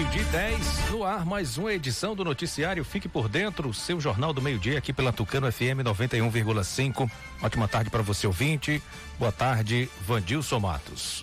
Meio-dia 10, no ar, mais uma edição do Noticiário Fique por Dentro, seu Jornal do Meio-Dia, aqui pela Tucano FM 91,5. Ótima tarde para você, ouvinte. Boa tarde, Vandilson Matos.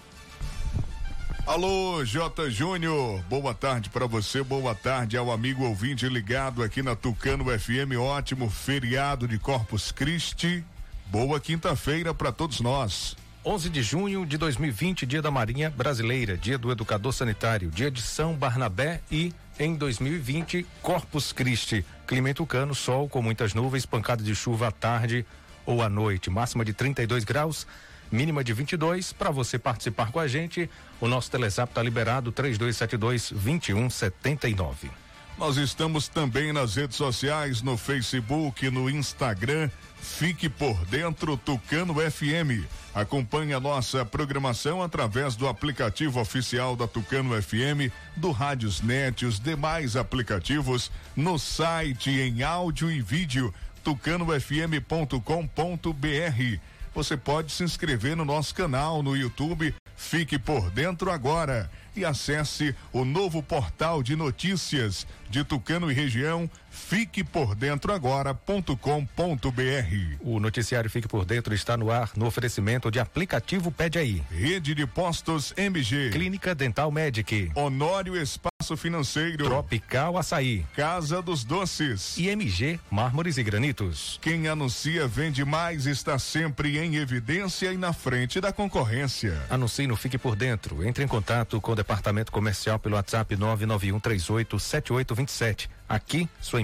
Alô, J. Júnior, boa tarde para você, boa tarde ao amigo ouvinte ligado aqui na Tucano FM. Ótimo feriado de Corpus Christi. Boa quinta-feira para todos nós. 11 de junho de 2020, dia da Marinha Brasileira, dia do Educador Sanitário, dia de São Barnabé e, em 2020, Corpus Christi. Clima tucano, sol com muitas nuvens, pancada de chuva à tarde ou à noite, máxima de 32 graus, mínima de 22. Para você participar com a gente, o nosso Telezap está liberado 3272 2179. Nós estamos também nas redes sociais, no Facebook, no Instagram. Fique por dentro Tucano FM. Acompanhe a nossa programação através do aplicativo oficial da Tucano FM, do Rádiosnet, os demais aplicativos, no site em áudio e vídeo tucanofm.com.br. Você pode se inscrever no nosso canal no YouTube. Fique por dentro agora e acesse o novo portal de notícias de Tucano e região Fique por dentro agora.com.br. O noticiário Fique por Dentro está no ar no oferecimento de aplicativo Pede aí. Rede de Postos MG. Clínica Dental Medic. Honório Espaço Financeiro. Tropical Açaí. Casa dos Doces. E MG Mármores e Granitos. Quem anuncia vende mais está sempre em evidência e na frente da concorrência. Anuncie no Fique por Dentro. Entre em contato com o departamento comercial pelo WhatsApp 991387827. Aqui, sua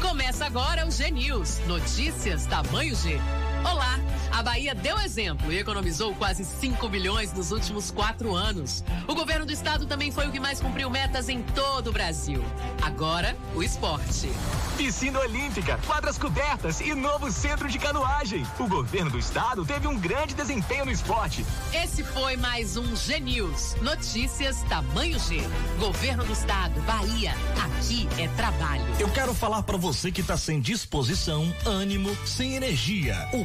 Começa agora o G News. Notícias tamanho G. Olá! A Bahia deu exemplo e economizou quase 5 bilhões nos últimos quatro anos. O governo do estado também foi o que mais cumpriu metas em todo o Brasil. Agora, o esporte. Piscina Olímpica, quadras cobertas e novo centro de canoagem. O governo do estado teve um grande desempenho no esporte. Esse foi mais um G News. Notícias tamanho G. Governo do estado, Bahia. Aqui é trabalho. Eu quero falar para você que tá sem disposição, ânimo, sem energia. O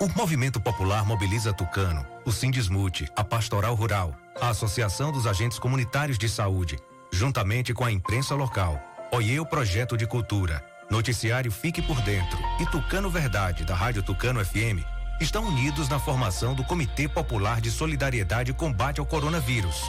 O Movimento Popular mobiliza Tucano, o Sindismute, a Pastoral Rural, a Associação dos Agentes Comunitários de Saúde, juntamente com a imprensa local, Oiê o Projeto de Cultura, Noticiário Fique por Dentro e Tucano Verdade, da Rádio Tucano FM, estão unidos na formação do Comitê Popular de Solidariedade e Combate ao Coronavírus.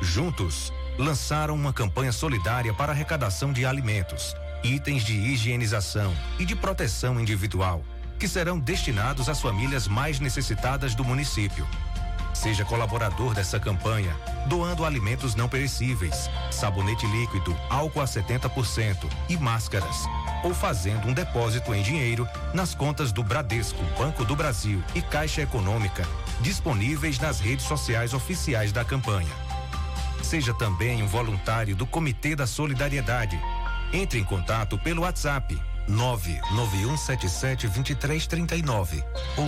Juntos, lançaram uma campanha solidária para arrecadação de alimentos, itens de higienização e de proteção individual, que serão destinados às famílias mais necessitadas do município. Seja colaborador dessa campanha, doando alimentos não perecíveis, sabonete líquido, álcool a 70% e máscaras, ou fazendo um depósito em dinheiro nas contas do Bradesco, Banco do Brasil e Caixa Econômica, disponíveis nas redes sociais oficiais da campanha. Seja também um voluntário do Comitê da Solidariedade. Entre em contato pelo WhatsApp 991772339 ou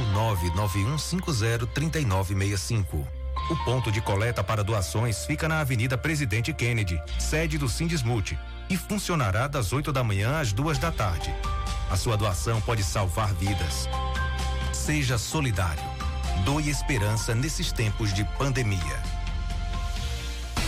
991503965. O ponto de coleta para doações fica na Avenida Presidente Kennedy, sede do Sindismute, e funcionará das 8 da manhã às duas da tarde. A sua doação pode salvar vidas. Seja solidário. Doe esperança nesses tempos de pandemia.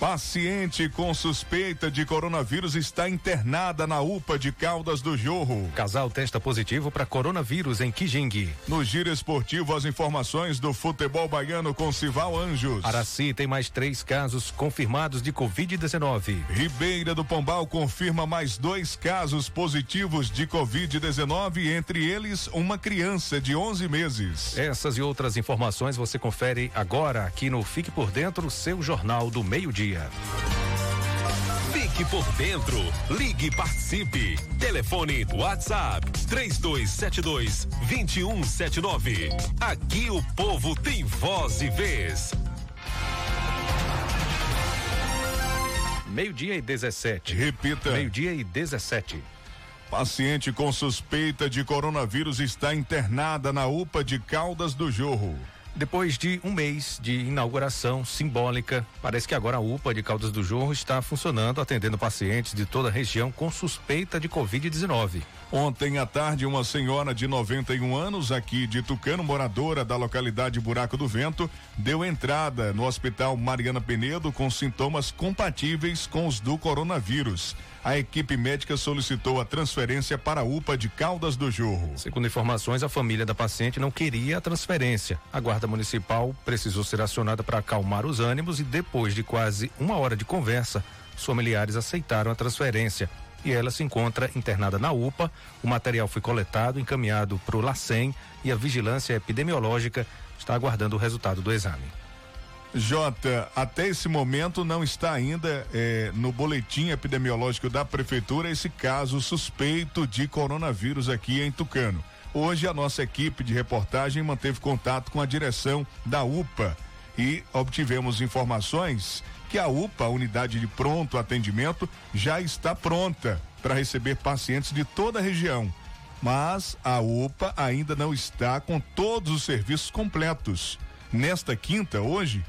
Paciente com suspeita de coronavírus está internada na UPA de Caldas do Jorro. Casal testa positivo para coronavírus em Kijing. No giro esportivo, as informações do futebol baiano com Sival Anjos. Araci tem mais três casos confirmados de Covid-19. Ribeira do Pombal confirma mais dois casos positivos de Covid-19, entre eles uma criança de 11 meses. Essas e outras informações você confere agora aqui no Fique por Dentro, seu jornal do meio-dia. Fique por dentro. Ligue e participe. Telefone WhatsApp 3272 2179. Aqui o povo tem voz e vez. Meio-dia e 17. Repita. Meio-dia e 17. Paciente com suspeita de coronavírus está internada na UPA de Caldas do Jorro. Depois de um mês de inauguração simbólica, parece que agora a UPA de Caldas do Jorro está funcionando, atendendo pacientes de toda a região com suspeita de Covid-19. Ontem à tarde, uma senhora de 91 anos, aqui de Tucano, moradora da localidade Buraco do Vento, deu entrada no hospital Mariana Penedo com sintomas compatíveis com os do coronavírus. A equipe médica solicitou a transferência para a UPA de Caldas do Jorro. Segundo informações, a família da paciente não queria a transferência. A Guarda Municipal precisou ser acionada para acalmar os ânimos e, depois de quase uma hora de conversa, os familiares aceitaram a transferência e ela se encontra internada na UPA. O material foi coletado, encaminhado para o LACEN e a vigilância epidemiológica está aguardando o resultado do exame. Jota, até esse momento não está ainda eh, no boletim epidemiológico da prefeitura esse caso suspeito de coronavírus aqui em Tucano. Hoje a nossa equipe de reportagem manteve contato com a direção da UPA e obtivemos informações que a UPA, a unidade de pronto atendimento, já está pronta para receber pacientes de toda a região. Mas a UPA ainda não está com todos os serviços completos. Nesta quinta, hoje,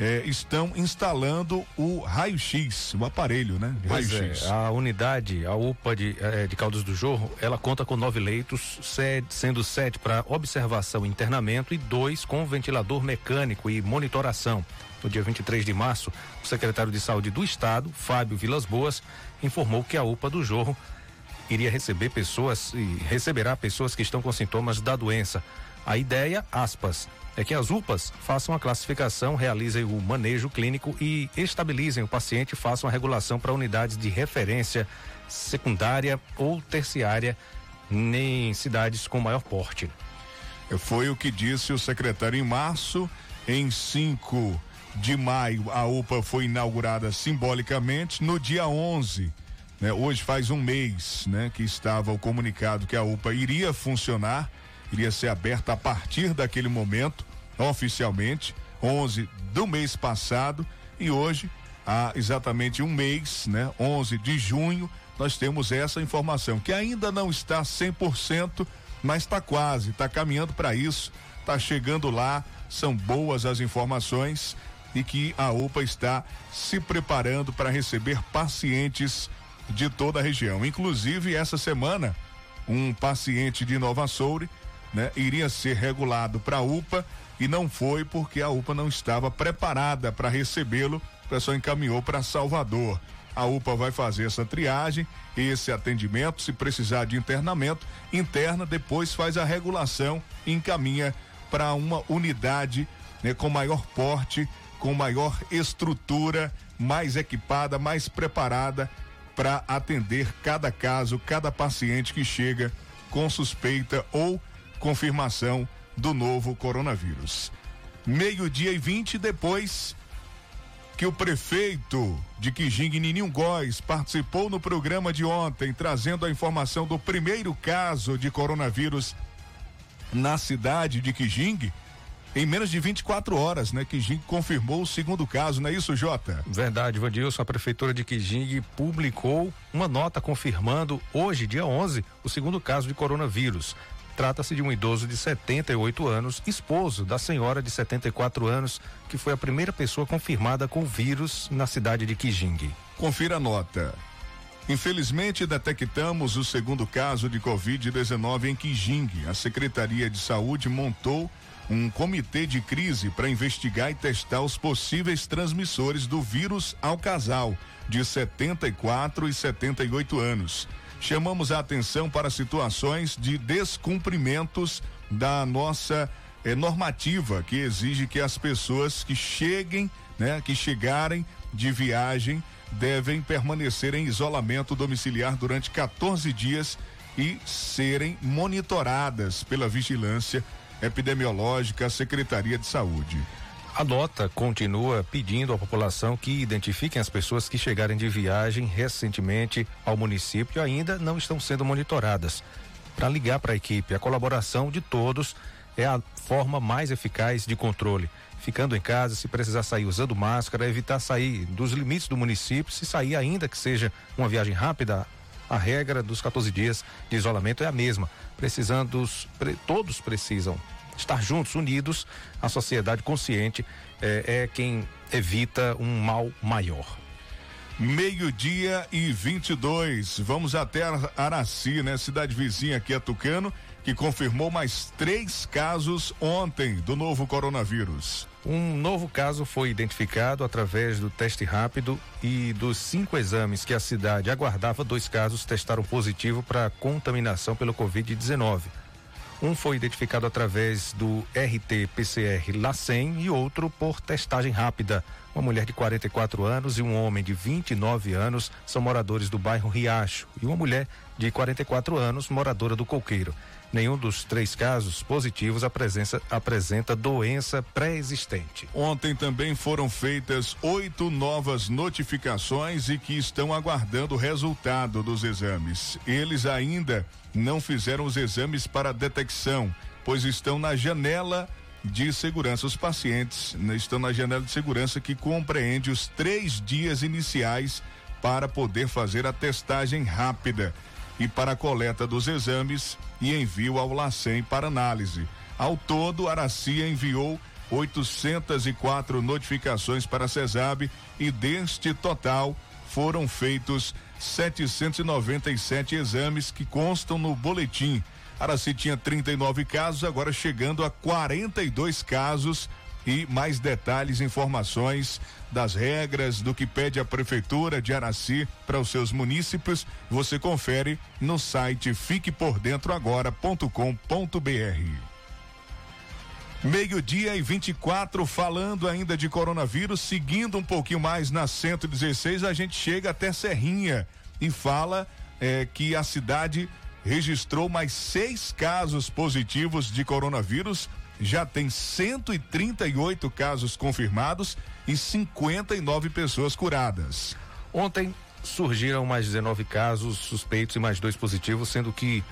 é, estão instalando o raio-x, o aparelho, né? Raio-x. É, a unidade, a UPA de, é, de Caldas do Jorro, ela conta com nove leitos, sede, sendo sete para observação e internamento e dois com ventilador mecânico e monitoração. No dia 23 de março, o secretário de Saúde do Estado, Fábio Vilas Boas, informou que a UPA do Jorro iria receber pessoas e receberá pessoas que estão com sintomas da doença. A ideia, aspas, é que as UPAs façam a classificação, realizem o manejo clínico e estabilizem o paciente, façam a regulação para unidades de referência secundária ou terciária em cidades com maior porte. Foi o que disse o secretário em março. Em 5 de maio, a UPA foi inaugurada simbolicamente. No dia 11, né, hoje faz um mês né, que estava o comunicado que a UPA iria funcionar, iria ser aberta a partir daquele momento oficialmente, 11 do mês passado, e hoje, há exatamente um mês, né, 11 de junho, nós temos essa informação, que ainda não está 100%, mas está quase, está caminhando para isso, está chegando lá, são boas as informações e que a UPA está se preparando para receber pacientes de toda a região. Inclusive, essa semana, um paciente de Nova Soure, né, iria ser regulado para a UPA e não foi porque a UPA não estava preparada para recebê-lo. O pessoal encaminhou para Salvador. A UPA vai fazer essa triagem, esse atendimento, se precisar de internamento, interna, depois faz a regulação e encaminha para uma unidade né, com maior porte, com maior estrutura, mais equipada, mais preparada para atender cada caso, cada paciente que chega com suspeita ou confirmação do novo coronavírus. Meio-dia e 20 depois que o prefeito de Quijing, Nininho Góes, participou no programa de ontem, trazendo a informação do primeiro caso de coronavírus na cidade de Quijing. Em menos de 24 horas, né? Quijing confirmou o segundo caso, não é isso, Jota? Verdade, Vandilson. A prefeitura de Quijing publicou uma nota confirmando hoje, dia 11, o segundo caso de coronavírus. Trata-se de um idoso de 78 anos, esposo da senhora de 74 anos, que foi a primeira pessoa confirmada com vírus na cidade de Quijing. Confira a nota. Infelizmente, detectamos o segundo caso de Covid-19 em Quijing. A Secretaria de Saúde montou um comitê de crise para investigar e testar os possíveis transmissores do vírus ao casal de 74 e 78 anos. Chamamos a atenção para situações de descumprimentos da nossa eh, normativa que exige que as pessoas que cheguem, né, que chegarem de viagem devem permanecer em isolamento domiciliar durante 14 dias e serem monitoradas pela vigilância epidemiológica Secretaria de Saúde. A nota continua pedindo à população que identifiquem as pessoas que chegarem de viagem recentemente ao município e ainda não estão sendo monitoradas. Para ligar para a equipe, a colaboração de todos é a forma mais eficaz de controle. Ficando em casa, se precisar sair usando máscara, evitar sair dos limites do município, se sair ainda que seja uma viagem rápida, a regra dos 14 dias de isolamento é a mesma. Precisando, todos precisam estar juntos, unidos, a sociedade consciente é, é quem evita um mal maior. Meio-dia e 22. Vamos até Araci, né? Cidade vizinha aqui a Tucano, que confirmou mais três casos ontem do novo coronavírus. Um novo caso foi identificado através do teste rápido e dos cinco exames que a cidade aguardava, dois casos testaram positivo para contaminação pelo Covid-19. Um foi identificado através do RT-PCR LACEN e outro por testagem rápida. Uma mulher de 44 anos e um homem de 29 anos são moradores do bairro Riacho e uma mulher de 44 anos, moradora do Coqueiro. Nenhum dos três casos positivos apresenta, apresenta doença pré-existente. Ontem também foram feitas oito novas notificações e que estão aguardando o resultado dos exames. Eles ainda não fizeram os exames para detecção, pois estão na janela de segurança. Os pacientes né, estão na janela de segurança que compreende os três dias iniciais para poder fazer a testagem rápida e para a coleta dos exames e envio ao LACEN para análise. Ao todo, Aracia enviou 804 notificações para a CESAB e deste total foram feitos 797 exames que constam no boletim. Araci tinha 39 casos, agora chegando a 42 casos e mais detalhes, informações das regras do que pede a prefeitura de Araci para os seus munícipes, você confere no site fiquepordentroagora.com.br. Meio-dia e 24, falando ainda de coronavírus, seguindo um pouquinho mais na 116, a gente chega até Serrinha e fala é, que a cidade registrou mais seis casos positivos de coronavírus já tem 138 casos confirmados e 59 pessoas curadas. Ontem surgiram mais 19 casos suspeitos e mais dois positivos, sendo que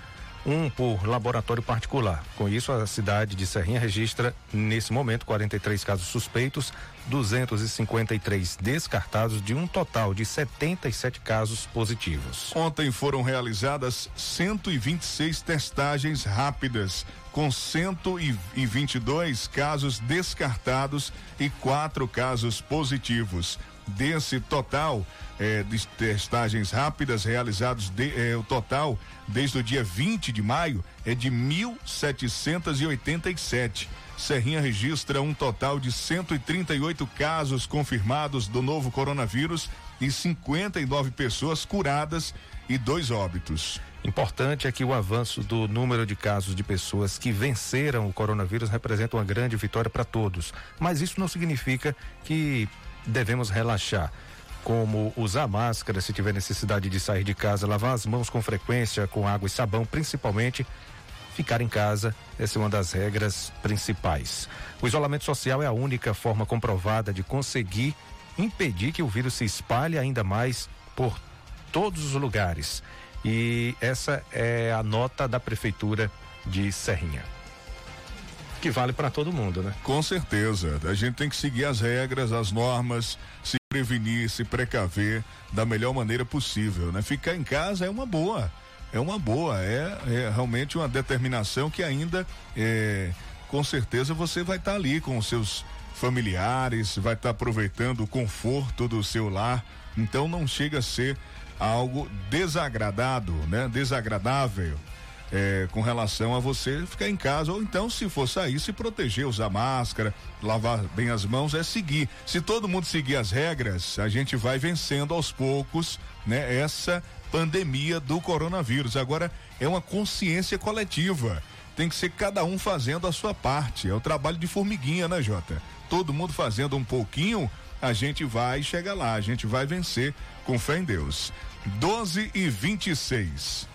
um por laboratório particular. Com isso, a cidade de Serrinha registra, nesse momento, 43 casos suspeitos, 253 descartados, de um total de 77 casos positivos. Ontem foram realizadas 126 testagens rápidas, com 122 casos descartados e quatro casos positivos. Desse total eh, de testagens rápidas realizados, de, eh, o total desde o dia 20 de maio é de 1.787. Serrinha registra um total de 138 casos confirmados do novo coronavírus e 59 pessoas curadas e dois óbitos. Importante é que o avanço do número de casos de pessoas que venceram o coronavírus representa uma grande vitória para todos. Mas isso não significa que devemos relaxar. como usar máscara se tiver necessidade de sair de casa, lavar as mãos com frequência com água e sabão, principalmente ficar em casa. Essa é uma das regras principais. O isolamento social é a única forma comprovada de conseguir impedir que o vírus se espalhe ainda mais por todos os lugares. E essa é a nota da prefeitura de Serrinha. Que vale para todo mundo, né? Com certeza. A gente tem que seguir as regras, as normas, se prevenir, se precaver da melhor maneira possível, né? Ficar em casa é uma boa é uma boa, é, é realmente uma determinação que ainda é, com certeza você vai estar tá ali com os seus familiares, vai estar tá aproveitando o conforto do seu lar. Então não chega a ser algo desagradado, né? Desagradável. É, com relação a você ficar em casa, ou então, se for sair, se proteger, usar máscara, lavar bem as mãos, é seguir. Se todo mundo seguir as regras, a gente vai vencendo aos poucos, né? Essa pandemia do coronavírus. Agora é uma consciência coletiva. Tem que ser cada um fazendo a sua parte. É o trabalho de formiguinha, né, Jota? Todo mundo fazendo um pouquinho, a gente vai chegar lá, a gente vai vencer com fé em Deus. 12 e 26.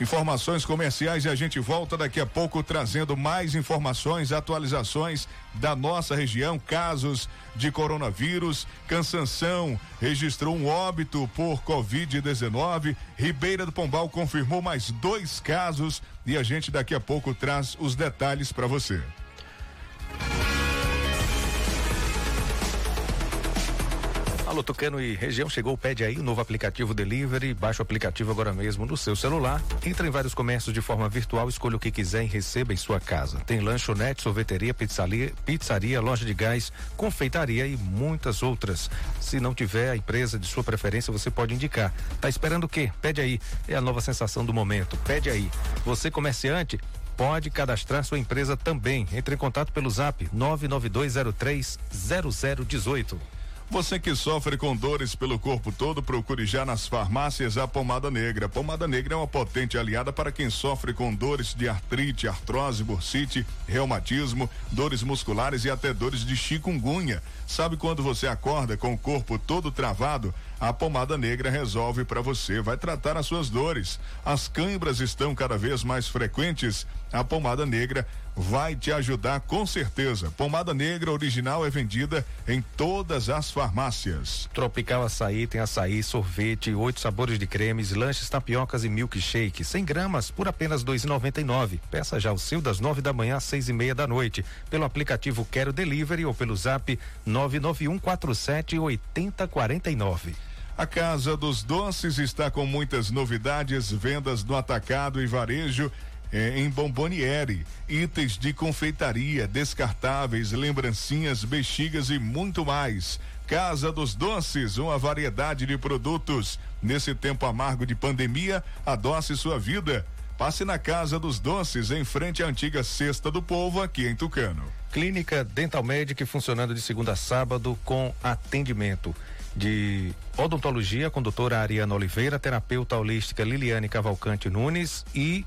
Informações comerciais e a gente volta daqui a pouco trazendo mais informações, atualizações da nossa região, casos de coronavírus. Cansanção registrou um óbito por Covid-19. Ribeira do Pombal confirmou mais dois casos e a gente daqui a pouco traz os detalhes para você. Alô, Tucano e região, chegou, pede aí o novo aplicativo Delivery, baixa o aplicativo agora mesmo no seu celular, entra em vários comércios de forma virtual, escolha o que quiser e receba em sua casa. Tem lanchonete, sorveteria, pizzaria, pizzaria, loja de gás, confeitaria e muitas outras. Se não tiver a empresa de sua preferência, você pode indicar. Tá esperando o quê? Pede aí, é a nova sensação do momento, pede aí. Você comerciante, pode cadastrar sua empresa também. Entre em contato pelo zap 99203 0018. Você que sofre com dores pelo corpo todo, procure já nas farmácias a pomada negra. A pomada negra é uma potente aliada para quem sofre com dores de artrite, artrose, bursite, reumatismo, dores musculares e até dores de chikungunya. Sabe quando você acorda com o corpo todo travado? A pomada negra resolve para você, vai tratar as suas dores. As câimbras estão cada vez mais frequentes. A pomada negra vai te ajudar com certeza. Pomada negra original é vendida em todas as farmácias. Tropical Açaí tem açaí, sorvete, oito sabores de cremes, lanches, tapiocas e milkshake. 100 gramas por apenas dois e. Peça já o seu das nove da manhã às seis e meia da noite. Pelo aplicativo Quero Delivery ou pelo zap nove nove um quatro sete oitenta quarenta e nove. A Casa dos Doces está com muitas novidades, vendas no atacado e varejo eh, em Bomboniere, itens de confeitaria, descartáveis, lembrancinhas, bexigas e muito mais. Casa dos Doces, uma variedade de produtos. Nesse tempo amargo de pandemia, adoce sua vida. Passe na Casa dos Doces, em frente à antiga Cesta do Povo, aqui em Tucano. Clínica Dental Medic funcionando de segunda a sábado com atendimento de odontologia com doutora Ariana Oliveira, terapeuta holística Liliane Cavalcante Nunes e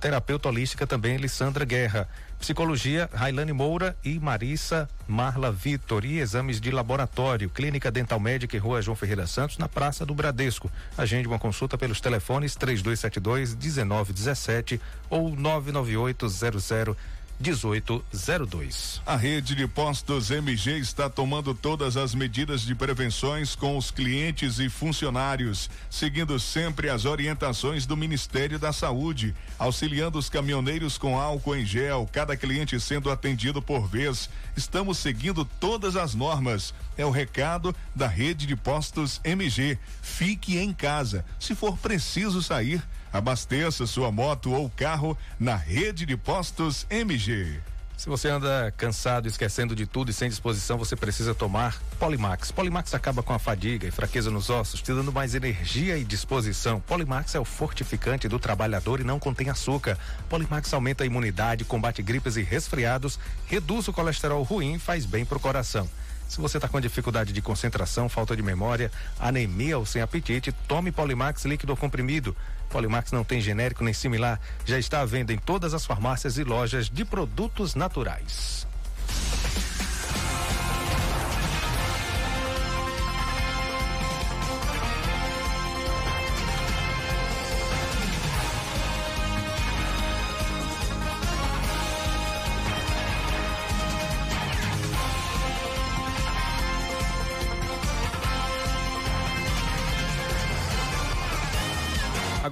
terapeuta holística também Lissandra Guerra. Psicologia, Railane Moura e Marissa Marla Vitor. E exames de laboratório, Clínica Dental Médica e Rua João Ferreira Santos, na Praça do Bradesco. Agende uma consulta pelos telefones 3272 1917 ou 99800 1802. A rede de postos MG está tomando todas as medidas de prevenções com os clientes e funcionários, seguindo sempre as orientações do Ministério da Saúde, auxiliando os caminhoneiros com álcool em gel, cada cliente sendo atendido por vez. Estamos seguindo todas as normas. É o recado da rede de postos MG. Fique em casa. Se for preciso sair, Abasteça sua moto ou carro na rede de postos MG. Se você anda cansado, esquecendo de tudo e sem disposição, você precisa tomar Polimax. Polimax acaba com a fadiga e fraqueza nos ossos, te dando mais energia e disposição. Polimax é o fortificante do trabalhador e não contém açúcar. Polimax aumenta a imunidade, combate gripes e resfriados, reduz o colesterol ruim e faz bem pro coração. Se você está com dificuldade de concentração, falta de memória, anemia ou sem apetite, tome Polimax líquido comprimido. Polimax não tem genérico nem similar, já está à venda em todas as farmácias e lojas de produtos naturais.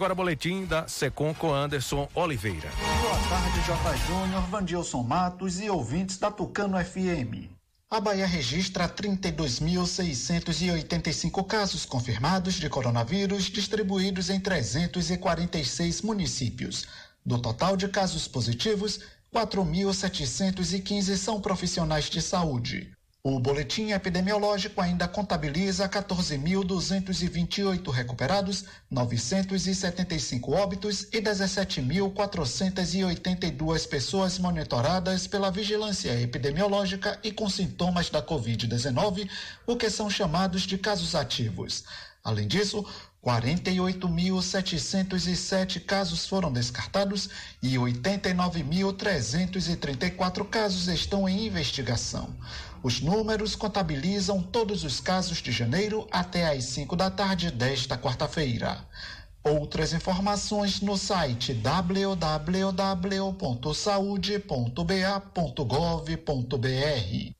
Agora boletim da Secom com Anderson Oliveira. Boa tarde, J. Júnior, Vandilson Matos e ouvintes da Tucano FM. A Bahia registra 32.685 casos confirmados de coronavírus distribuídos em 346 municípios. Do total de casos positivos, 4.715 são profissionais de saúde. O boletim epidemiológico ainda contabiliza 14.228 recuperados, 975 óbitos e 17.482 pessoas monitoradas pela vigilância epidemiológica e com sintomas da Covid-19, o que são chamados de casos ativos. Além disso, 48.707 casos foram descartados e 89.334 casos estão em investigação. Os números contabilizam todos os casos de janeiro até às 5 da tarde desta quarta-feira. Outras informações no site www.saude.ba.gov.br.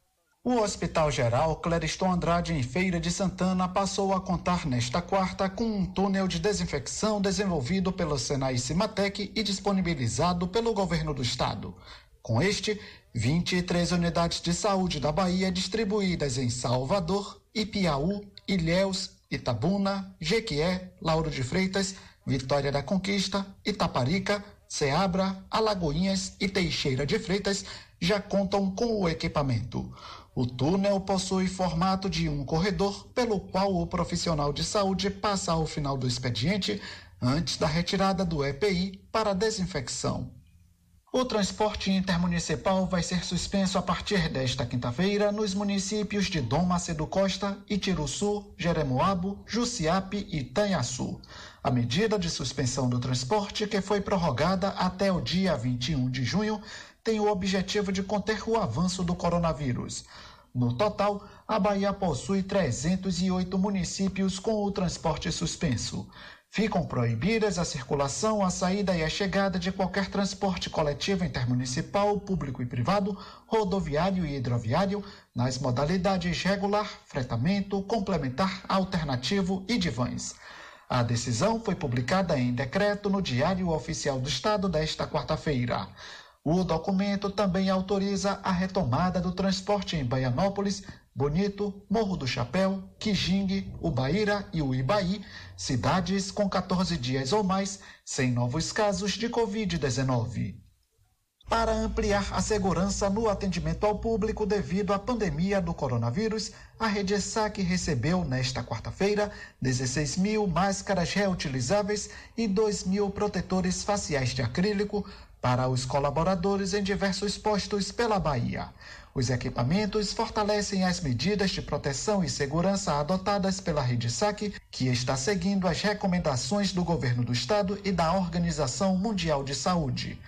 O Hospital Geral Clériston Andrade, em Feira de Santana, passou a contar nesta quarta com um túnel de desinfecção desenvolvido pelo Senai Cimatec e disponibilizado pelo governo do estado. Com este, 23 unidades de saúde da Bahia distribuídas em Salvador, Ipiaú, Ilhéus, Itabuna, Jequié, Lauro de Freitas, Vitória da Conquista, Itaparica, Ceabra, Alagoinhas e Teixeira de Freitas já contam com o equipamento. O túnel possui formato de um corredor pelo qual o profissional de saúde passa ao final do expediente antes da retirada do EPI para desinfecção. O transporte intermunicipal vai ser suspenso a partir desta quinta-feira nos municípios de Dom Macedo Costa, Itiruçu, Jeremoabo, Jussiape e Tanhaçu. A medida de suspensão do transporte, que foi prorrogada até o dia 21 de junho, tem o objetivo de conter o avanço do coronavírus. No total, a Bahia possui 308 municípios com o transporte suspenso. Ficam proibidas a circulação, a saída e a chegada de qualquer transporte coletivo intermunicipal, público e privado, rodoviário e hidroviário, nas modalidades regular, fretamento, complementar, alternativo e de vans. A decisão foi publicada em decreto no Diário Oficial do Estado desta quarta-feira. O documento também autoriza a retomada do transporte em Baianópolis, Bonito, Morro do Chapéu, Quijingue, Ubaíra e Uibaí, cidades com 14 dias ou mais sem novos casos de Covid-19. Para ampliar a segurança no atendimento ao público devido à pandemia do coronavírus, a Rede SAC recebeu nesta quarta-feira 16 mil máscaras reutilizáveis e 2 mil protetores faciais de acrílico para os colaboradores em diversos postos pela Bahia. Os equipamentos fortalecem as medidas de proteção e segurança adotadas pela Rede SAC, que está seguindo as recomendações do governo do estado e da Organização Mundial de Saúde.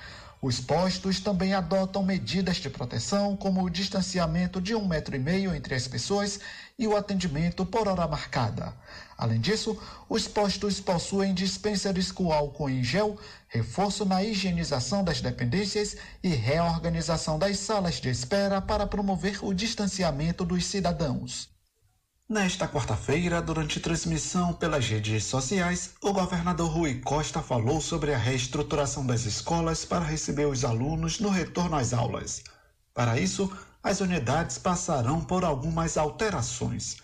Os postos também adotam medidas de proteção, como o distanciamento de um metro e meio entre as pessoas e o atendimento por hora marcada. Além disso, os postos possuem dispensers com álcool em gel, reforço na higienização das dependências e reorganização das salas de espera para promover o distanciamento dos cidadãos. Nesta quarta-feira, durante transmissão pelas redes sociais, o governador Rui Costa falou sobre a reestruturação das escolas para receber os alunos no retorno às aulas. Para isso, as unidades passarão por algumas alterações.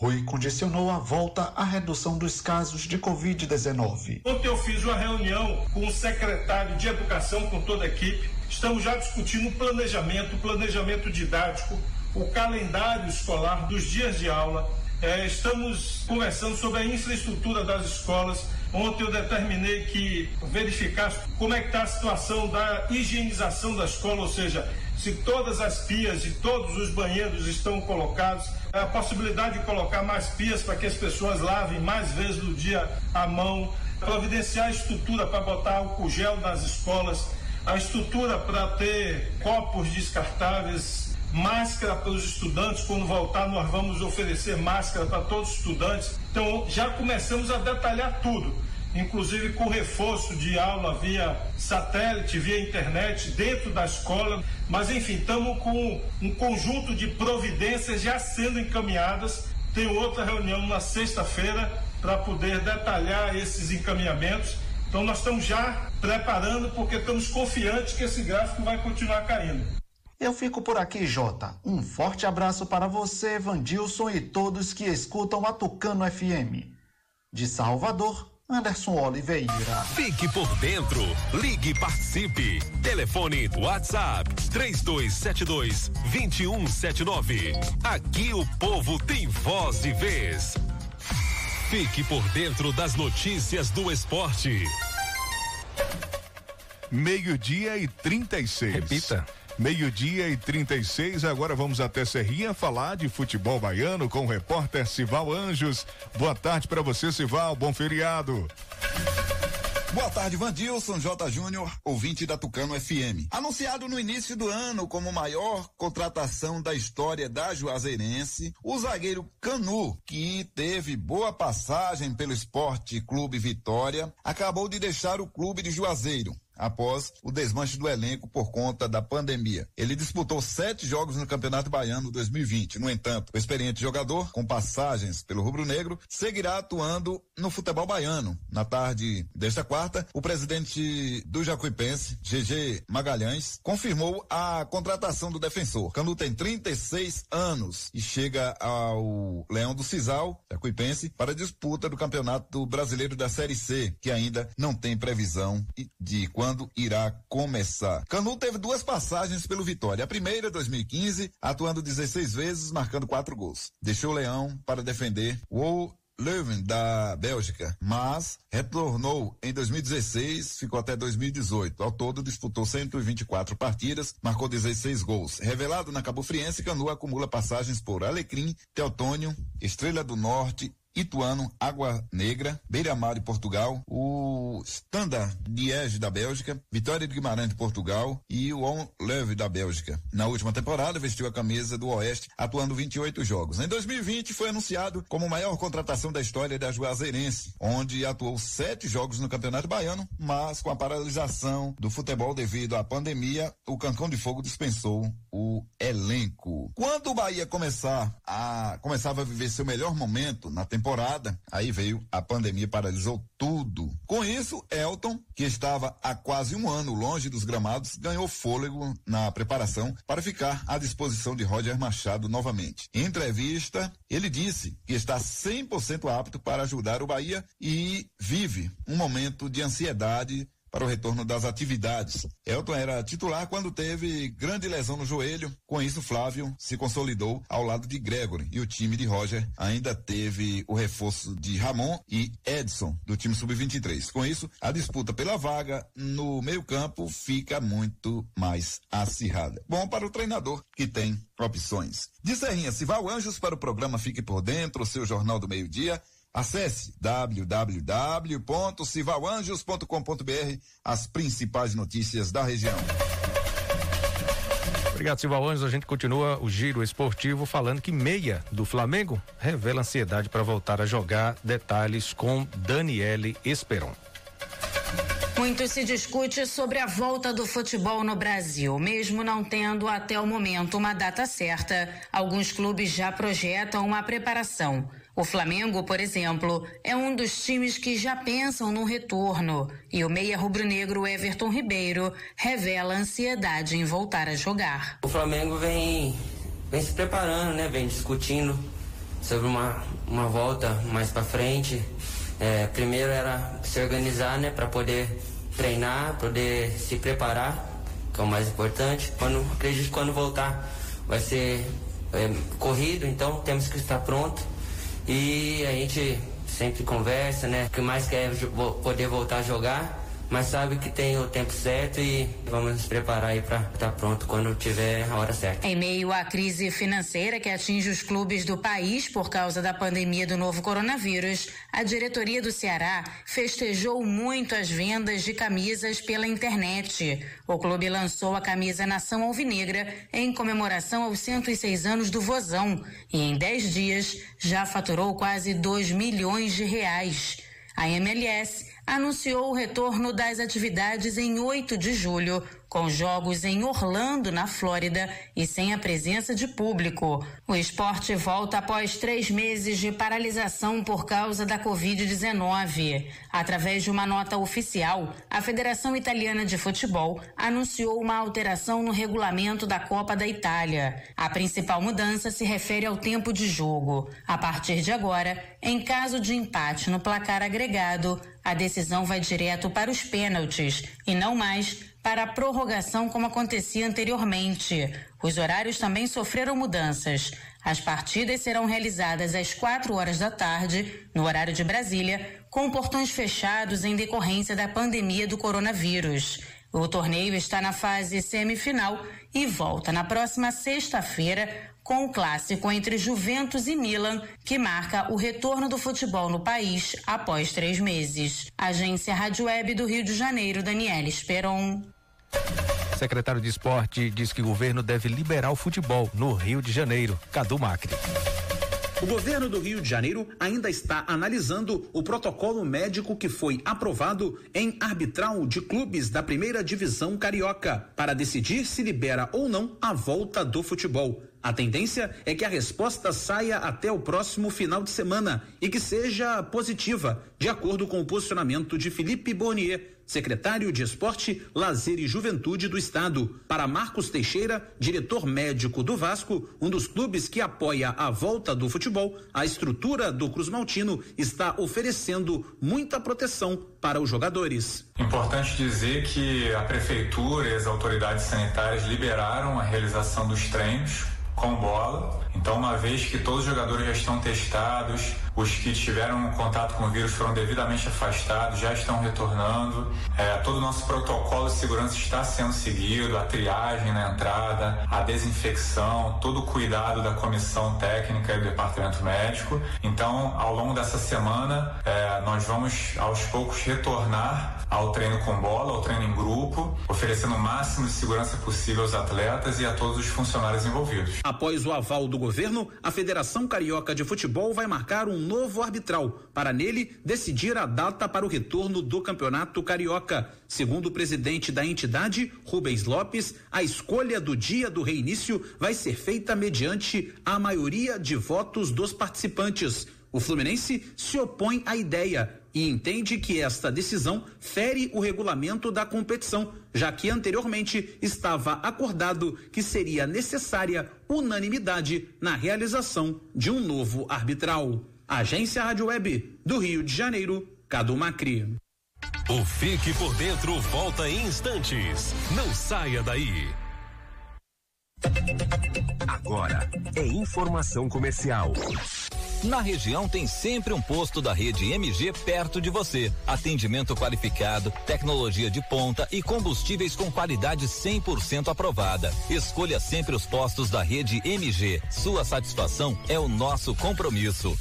Rui condicionou a volta à redução dos casos de Covid-19. Ontem eu fiz uma reunião com o secretário de Educação, com toda a equipe. Estamos já discutindo o planejamento, o planejamento didático, o calendário escolar dos dias de aula. É, estamos conversando sobre a infraestrutura das escolas. Ontem eu determinei que verificar como é que está a situação da higienização da escola, ou seja, se todas as pias e todos os banheiros estão colocados, a possibilidade de colocar mais pias para que as pessoas lavem mais vezes no dia a mão, providenciar a estrutura para botar álcool gel nas escolas, a estrutura para ter copos descartáveis, máscara para os estudantes, quando voltar nós vamos oferecer máscara para todos os estudantes. Então já começamos a detalhar tudo inclusive com reforço de aula via satélite, via internet, dentro da escola. Mas, enfim, estamos com um conjunto de providências já sendo encaminhadas. Tem outra reunião na sexta-feira para poder detalhar esses encaminhamentos Então nós estamos já preparando porque estamos confiantes que esse gráfico vai continuar caindo. Eu fico por aqui, Jota. Um forte abraço para você, Vandilson e todos que escutam a Tucano FM. De Salvador, Anderson Oliveira. Fique por dentro. Ligue e participe. Telefone WhatsApp 3272 2179. Aqui o povo tem voz e vez. Fique por dentro das notícias do esporte. Meio-dia e 36. Repita. Meio-dia e 36, agora vamos até Serrinha falar de futebol baiano com o repórter Sival Anjos. Boa tarde para você, Sival. Bom feriado. Boa tarde, Vandilson J. Júnior, ouvinte da Tucano FM. Anunciado no início do ano como maior contratação da história da Juazeirense, o zagueiro Canu, que teve boa passagem pelo Esporte Clube Vitória, acabou de deixar o clube de Juazeiro após o desmanche do elenco por conta da pandemia. Ele disputou sete jogos no Campeonato Baiano 2020. No entanto, o experiente jogador, com passagens pelo Rubro Negro, seguirá atuando no futebol baiano. Na tarde desta quarta, o presidente do Jacuipense, GG Magalhães, confirmou a contratação do defensor. Canu tem 36 anos e chega ao Leão do Cisal, Jacuipense, para a disputa do Campeonato Brasileiro da Série C, que ainda não tem previsão de quando quando irá começar. Canu teve duas passagens pelo Vitória. A primeira, 2015, atuando 16 vezes, marcando quatro gols. Deixou o Leão para defender o Leuven, da Bélgica, mas retornou em 2016, ficou até 2018. Ao todo, disputou 124 partidas, marcou 16 gols. Revelado na Cabo Friense, Canu acumula passagens por Alecrim, Teotônio, Estrela do Norte Ituano, Água Negra, Beira-Mar de Portugal, o Standard Liège da Bélgica, Vitória de Guimarães de Portugal e o On Leve da Bélgica. Na última temporada vestiu a camisa do Oeste, atuando 28 jogos. Em 2020 foi anunciado como a maior contratação da história da Juazeirense, onde atuou sete jogos no Campeonato Baiano, mas com a paralisação do futebol devido à pandemia, o Cancão de Fogo dispensou o elenco. Quando o Bahia começar a começava a viver seu melhor momento na temporada temporada. Aí veio a pandemia, paralisou tudo. Com isso, Elton, que estava há quase um ano longe dos gramados, ganhou fôlego na preparação para ficar à disposição de Roger Machado novamente. Em entrevista, ele disse que está 100% apto para ajudar o Bahia e vive um momento de ansiedade para o retorno das atividades. Elton era titular quando teve grande lesão no joelho. Com isso, Flávio se consolidou ao lado de Gregory e o time de Roger ainda teve o reforço de Ramon e Edson do time sub-23. Com isso, a disputa pela vaga no meio-campo fica muito mais acirrada. Bom para o treinador que tem opções. De Serrinha Cival Anjos para o programa Fique por Dentro, seu jornal do meio-dia. Acesse www.civalanjos.com.br as principais notícias da região. Obrigado, Silva Anjos. A gente continua o giro esportivo falando que meia do Flamengo revela ansiedade para voltar a jogar. Detalhes com Daniele Esperon. Muito se discute sobre a volta do futebol no Brasil, mesmo não tendo até o momento uma data certa. Alguns clubes já projetam uma preparação. O Flamengo, por exemplo, é um dos times que já pensam no retorno e o meia rubro-negro Everton Ribeiro revela ansiedade em voltar a jogar. O Flamengo vem, vem se preparando, né? Vem discutindo sobre uma, uma volta mais para frente. É, primeiro era se organizar, né? Para poder treinar, poder se preparar, que é o mais importante. Quando acredito que quando voltar vai ser é, corrido, então temos que estar pronto e a gente sempre conversa, né? O que mais quer é poder voltar a jogar mas sabe que tem o tempo certo e vamos nos preparar aí para estar tá pronto quando tiver a hora certa. Em meio à crise financeira que atinge os clubes do país por causa da pandemia do novo coronavírus, a diretoria do Ceará festejou muito as vendas de camisas pela internet. O clube lançou a camisa Nação Alvinegra em comemoração aos 106 anos do Vozão e em 10 dias já faturou quase 2 milhões de reais. A MLS anunciou o retorno das atividades em 8 de julho, com jogos em Orlando, na Flórida, e sem a presença de público. O esporte volta após três meses de paralisação por causa da Covid-19. Através de uma nota oficial, a Federação Italiana de Futebol anunciou uma alteração no regulamento da Copa da Itália. A principal mudança se refere ao tempo de jogo. A partir de agora, em caso de empate no placar agregado, a decisão vai direto para os pênaltis e não mais para a prorrogação como acontecia anteriormente. Os horários também sofreram mudanças. As partidas serão realizadas às quatro horas da tarde, no horário de Brasília, com portões fechados em decorrência da pandemia do coronavírus. O torneio está na fase semifinal e volta na próxima sexta-feira com o clássico entre Juventus e Milan, que marca o retorno do futebol no país após três meses. Agência Rádio Web do Rio de Janeiro, Daniela Esperon. Secretário de Esporte diz que o governo deve liberar o futebol no Rio de Janeiro. Cadu Macri. O governo do Rio de Janeiro ainda está analisando o protocolo médico que foi aprovado em arbitral de clubes da primeira divisão carioca para decidir se libera ou não a volta do futebol. A tendência é que a resposta saia até o próximo final de semana e que seja positiva, de acordo com o posicionamento de Felipe Bornier, secretário de Esporte, Lazer e Juventude do Estado. Para Marcos Teixeira, diretor médico do Vasco, um dos clubes que apoia a volta do futebol, a estrutura do Cruz Maltino está oferecendo muita proteção para os jogadores. Importante dizer que a prefeitura e as autoridades sanitárias liberaram a realização dos treinos com bola. Então, uma vez que todos os jogadores já estão testados, os que tiveram contato com o vírus foram devidamente afastados, já estão retornando. É, todo o nosso protocolo de segurança está sendo seguido, a triagem na entrada, a desinfecção, todo o cuidado da comissão técnica e do departamento médico. Então, ao longo dessa semana, é, nós vamos aos poucos retornar ao treino com bola, ao treino em grupo, oferecendo o máximo de segurança possível aos atletas e a todos os funcionários envolvidos. Após o aval do governo, a Federação Carioca de Futebol vai marcar um novo arbitral para nele decidir a data para o retorno do Campeonato Carioca. Segundo o presidente da entidade, Rubens Lopes, a escolha do dia do reinício vai ser feita mediante a maioria de votos dos participantes. O Fluminense se opõe à ideia e entende que esta decisão fere o regulamento da competição, já que anteriormente estava acordado que seria necessária unanimidade na realização de um novo arbitral. Agência Rádio Web do Rio de Janeiro, Cadu Macri. O Fique por Dentro volta em instantes. Não saia daí. Agora é informação comercial. Na região tem sempre um posto da rede MG perto de você. Atendimento qualificado, tecnologia de ponta e combustíveis com qualidade 100% aprovada. Escolha sempre os postos da rede MG. Sua satisfação é o nosso compromisso.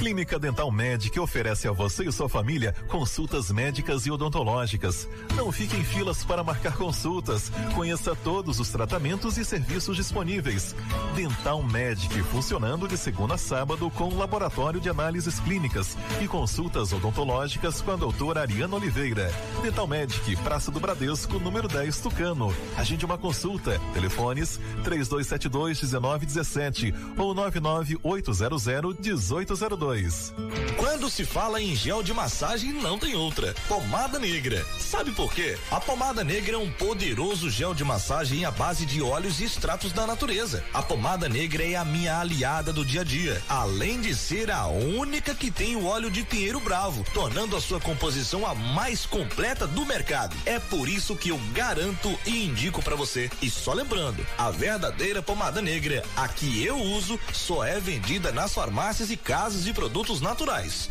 Clínica Dental Medic oferece a você e sua família consultas médicas e odontológicas. Não fique em filas para marcar consultas. Conheça todos os tratamentos e serviços disponíveis. Dental Medic funcionando de segunda a sábado com laboratório de análises clínicas e consultas odontológicas com a doutora Ariana Oliveira. Dental Medic, Praça do Bradesco, número 10, Tucano. Agende uma consulta. Telefones 3272 1917 ou 99800 1802. Quando se fala em gel de massagem, não tem outra. Pomada negra. Sabe por quê? A pomada negra é um poderoso gel de massagem à base de óleos e extratos da natureza. A pomada negra é a minha aliada do dia a dia, além de ser a única que tem o óleo de pinheiro bravo, tornando a sua composição a mais completa do mercado. É por isso que eu garanto e indico para você. E só lembrando, a verdadeira pomada negra, a que eu uso, só é vendida nas farmácias e casas de produtos naturais.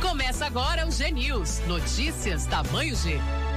Começa agora o G News. Notícias tamanho G.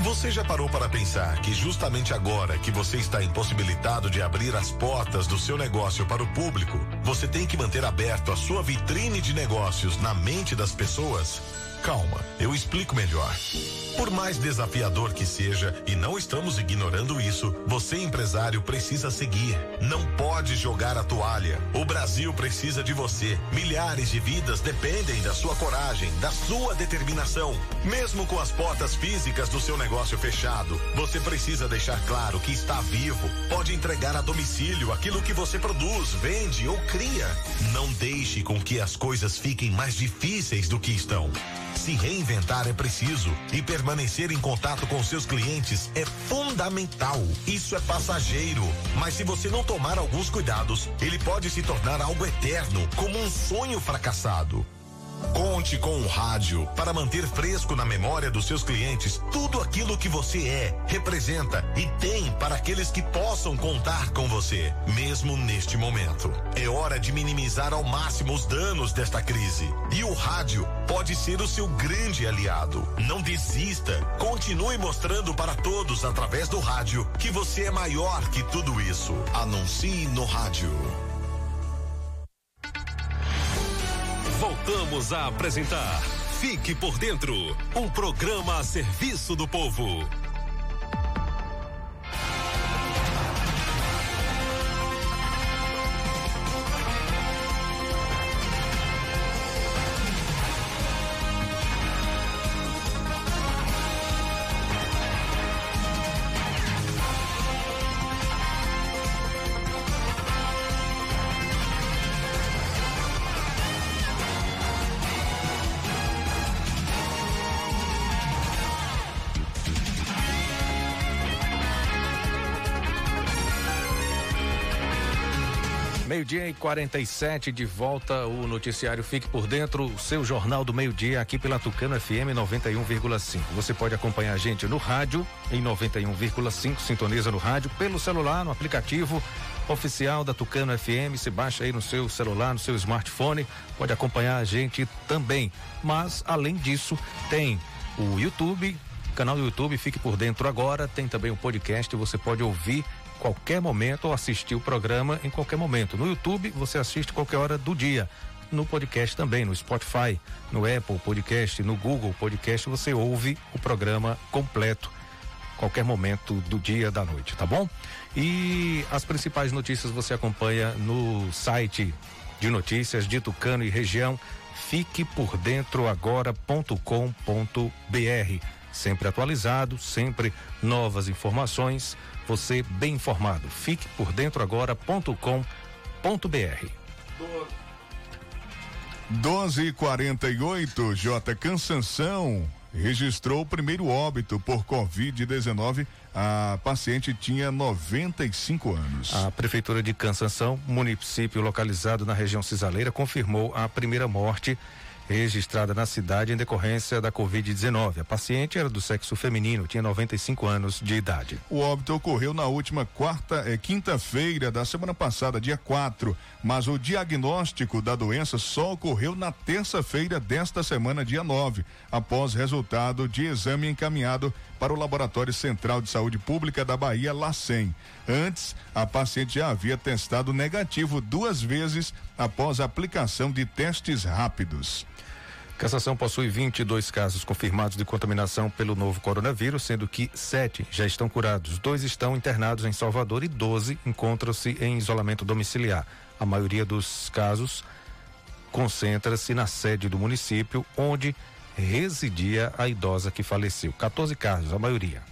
Você já parou para pensar que justamente agora que você está impossibilitado de abrir as portas do seu negócio para o público, você tem que manter aberto a sua vitrine de negócios na mente das pessoas? Calma, eu explico melhor. Por mais desafiador que seja, e não estamos ignorando isso, você empresário precisa seguir. Não pode jogar a toalha. O Brasil precisa de você. Milhares de vidas dependem da sua coragem, da sua determinação. Mesmo com as portas físicas do seu negócio fechado, você precisa deixar claro que está vivo. Pode entregar a domicílio aquilo que você produz, vende ou cria. Não deixe com que as coisas fiquem mais difíceis do que estão. Se reinventar é preciso e permanecer em contato com seus clientes é fundamental. Isso é passageiro, mas se você não tomar alguns cuidados, ele pode se tornar algo eterno, como um sonho fracassado. Conte com o rádio para manter fresco na memória dos seus clientes tudo aquilo que você é, representa e tem para aqueles que possam contar com você, mesmo neste momento. É hora de minimizar ao máximo os danos desta crise. E o rádio pode ser o seu grande aliado. Não desista. Continue mostrando para todos através do rádio que você é maior que tudo isso. Anuncie no rádio. Voltamos a apresentar Fique por Dentro um programa a serviço do povo. Meio-dia e 47, de volta o noticiário Fique por Dentro, o seu jornal do meio-dia aqui pela Tucano FM 91,5. Você pode acompanhar a gente no rádio em 91,5, sintoniza no rádio, pelo celular, no aplicativo oficial da Tucano FM. Se baixa aí no seu celular, no seu smartphone, pode acompanhar a gente também. Mas, além disso, tem o YouTube, canal do YouTube, fique por dentro agora. Tem também o podcast, você pode ouvir qualquer momento ou assistir o programa em qualquer momento. No YouTube você assiste qualquer hora do dia. No podcast também, no Spotify, no Apple Podcast, no Google Podcast, você ouve o programa completo qualquer momento do dia, da noite, tá bom? E as principais notícias você acompanha no site de notícias de Tucano e região, fique por dentro agora.com.br. Sempre atualizado, sempre novas informações você bem informado. Fique por dentro agora.com.br. 12 e 48 J. Cansanção registrou o primeiro óbito por Covid-19. A paciente tinha 95 anos. A Prefeitura de Cansanção, município localizado na região cisaleira, confirmou a primeira morte registrada na cidade em decorrência da Covid-19. A paciente era do sexo feminino, tinha 95 anos de idade. O óbito ocorreu na última quarta, eh, quinta-feira da semana passada, dia 4, mas o diagnóstico da doença só ocorreu na terça-feira desta semana, dia 9, após resultado de exame encaminhado para o Laboratório Central de Saúde Pública da Bahia, LACEN. Antes, a paciente já havia testado negativo duas vezes após a aplicação de testes rápidos. Cassação possui 22 casos confirmados de contaminação pelo novo coronavírus, sendo que sete já estão curados. Dois estão internados em Salvador e 12 encontram-se em isolamento domiciliar. A maioria dos casos concentra-se na sede do município, onde residia a idosa que faleceu. 14 casos, a maioria.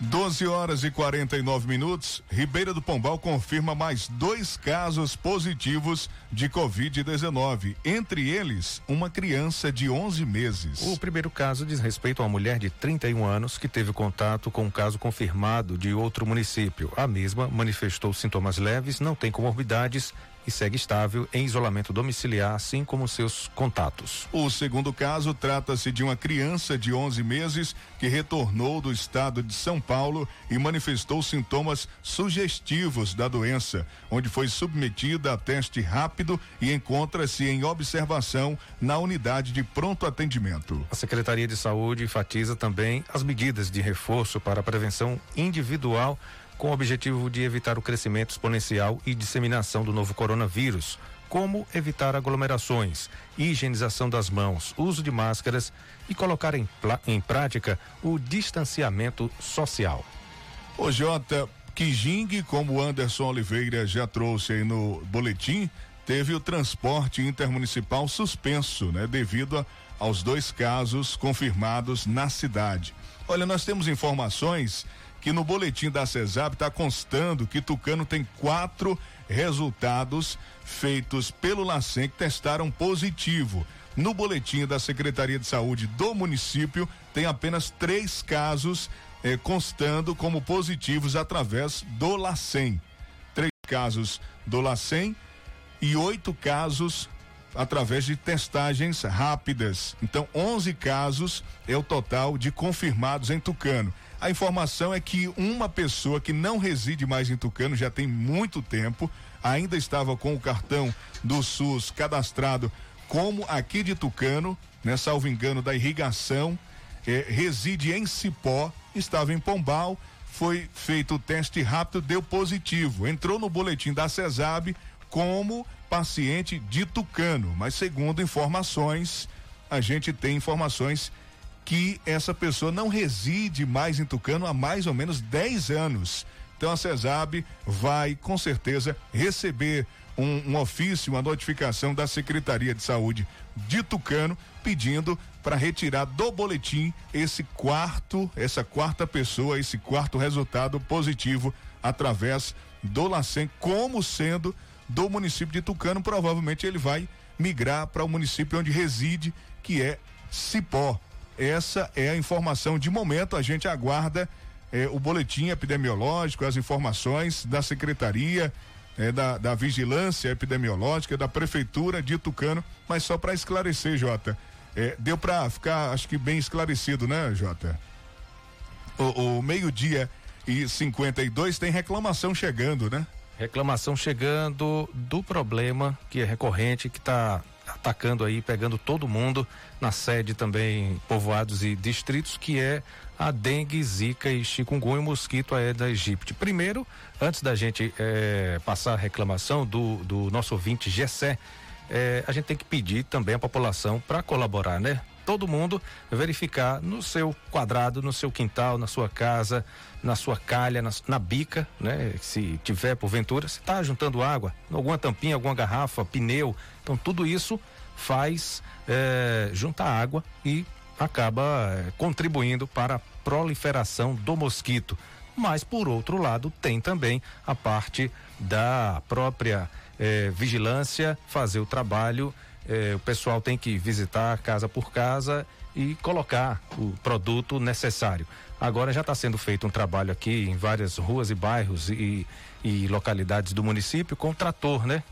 12 horas e 49 minutos. Ribeira do Pombal confirma mais dois casos positivos de Covid-19. Entre eles, uma criança de 11 meses. O primeiro caso diz respeito a uma mulher de 31 anos que teve contato com um caso confirmado de outro município. A mesma manifestou sintomas leves, não tem comorbidades e segue estável em isolamento domiciliar, assim como seus contatos. O segundo caso trata-se de uma criança de 11 meses que retornou do estado de São Paulo e manifestou sintomas sugestivos da doença, onde foi submetida a teste rápido e encontra-se em observação na unidade de pronto atendimento. A Secretaria de Saúde enfatiza também as medidas de reforço para a prevenção individual com o objetivo de evitar o crescimento exponencial e disseminação do novo coronavírus, como evitar aglomerações, higienização das mãos, uso de máscaras e colocar em, em prática o distanciamento social. O Jota Kijing, como Anderson Oliveira já trouxe aí no boletim, teve o transporte intermunicipal suspenso, né, devido a, aos dois casos confirmados na cidade. Olha, nós temos informações que no boletim da CESAB está constando que Tucano tem quatro resultados feitos pelo LACEN que testaram positivo. No boletim da Secretaria de Saúde do município, tem apenas três casos eh, constando como positivos através do LACEN. Três casos do LACEN e oito casos através de testagens rápidas. Então, 11 casos é o total de confirmados em Tucano. A informação é que uma pessoa que não reside mais em Tucano já tem muito tempo, ainda estava com o cartão do SUS cadastrado como aqui de Tucano, né, salvo engano, da irrigação, eh, reside em Cipó, estava em Pombal, foi feito o teste rápido, deu positivo. Entrou no boletim da CESAB como paciente de Tucano, mas segundo informações, a gente tem informações que essa pessoa não reside mais em Tucano há mais ou menos 10 anos. Então a CESAB vai com certeza receber um, um, ofício, uma notificação da Secretaria de Saúde de Tucano pedindo para retirar do boletim esse quarto, essa quarta pessoa, esse quarto resultado positivo através do LACEN, como sendo do município de Tucano. Provavelmente ele vai migrar para o município onde reside, que é Cipó. Essa é a informação de momento. A gente aguarda eh, o boletim epidemiológico, as informações da secretaria, eh, da, da vigilância epidemiológica, da prefeitura de Tucano. Mas só para esclarecer, Jota, eh, deu para ficar, acho que bem esclarecido, né, Jota? O, o meio-dia e 52 tem reclamação chegando, né? Reclamação chegando do problema que é recorrente, que está atacando aí, pegando todo mundo na sede também povoados e distritos, que é a dengue, zika e chikungunya, o mosquito Aedes aegypti. Primeiro, antes da gente eh, passar a reclamação do, do nosso ouvinte Gessé, eh, a gente tem que pedir também à população para colaborar, né? Todo mundo verificar no seu quadrado, no seu quintal, na sua casa, na sua calha, na, na bica, né? Se tiver porventura, se está juntando água, alguma tampinha, alguma garrafa, pneu, então tudo isso faz é, juntar água e acaba é, contribuindo para a proliferação do mosquito. Mas por outro lado tem também a parte da própria é, vigilância, fazer o trabalho. o pessoal tem que visitar casa por casa e colocar o produto necessário. Agora já está sendo feito um trabalho aqui em várias ruas e bairros e, e localidades do município com trator, né?